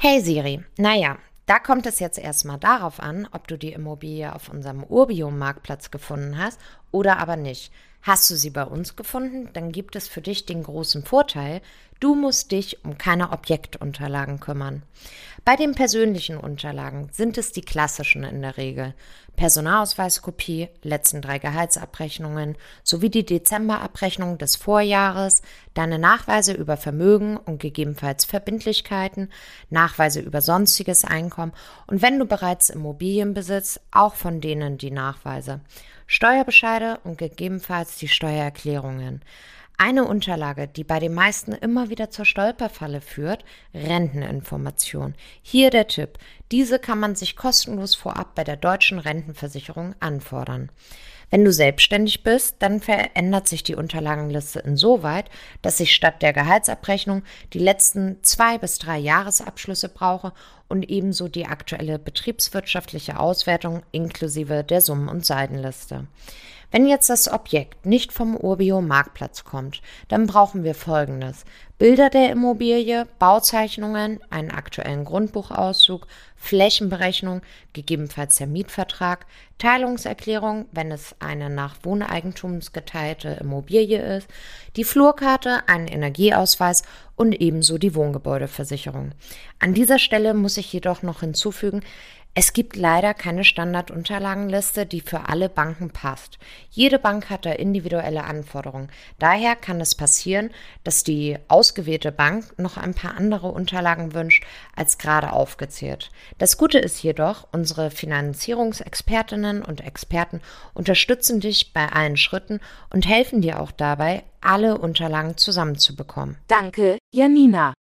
Hey Siri, naja, da kommt es jetzt erstmal darauf an, ob du die Immobilie auf unserem Urbio-Marktplatz gefunden hast oder aber nicht. Hast du sie bei uns gefunden, dann gibt es für dich den großen Vorteil, du musst dich um keine Objektunterlagen kümmern. Bei den persönlichen Unterlagen sind es die klassischen in der Regel. Personalausweiskopie, letzten drei Gehaltsabrechnungen sowie die Dezemberabrechnung des Vorjahres, deine Nachweise über Vermögen und gegebenenfalls Verbindlichkeiten, Nachweise über sonstiges Einkommen und wenn du bereits Immobilien besitzt, auch von denen die Nachweise. Steuerbescheide und gegebenenfalls die Steuererklärungen. Eine Unterlage, die bei den meisten immer wieder zur Stolperfalle führt, Renteninformation. Hier der Tipp. Diese kann man sich kostenlos vorab bei der deutschen Rentenversicherung anfordern. Wenn du selbstständig bist, dann verändert sich die Unterlagenliste insoweit, dass ich statt der Gehaltsabrechnung die letzten zwei bis drei Jahresabschlüsse brauche und ebenso die aktuelle betriebswirtschaftliche Auswertung inklusive der Summen- und Seitenliste. Wenn jetzt das Objekt nicht vom Urbio Marktplatz kommt, dann brauchen wir folgendes. Bilder der Immobilie, Bauzeichnungen, einen aktuellen Grundbuchauszug, Flächenberechnung, gegebenenfalls der Mietvertrag, Teilungserklärung, wenn es eine nach Wohneigentumс geteilte Immobilie ist, die Flurkarte, einen Energieausweis und ebenso die Wohngebäudeversicherung. An dieser Stelle muss ich jedoch noch hinzufügen, es gibt leider keine Standardunterlagenliste, die für alle Banken passt. Jede Bank hat da individuelle Anforderungen. Daher kann es passieren, dass die ausgewählte Bank noch ein paar andere Unterlagen wünscht als gerade aufgezählt. Das Gute ist jedoch, unsere Finanzierungsexpertinnen und Experten unterstützen dich bei allen Schritten und helfen dir auch dabei, alle Unterlagen zusammenzubekommen. Danke, Janina.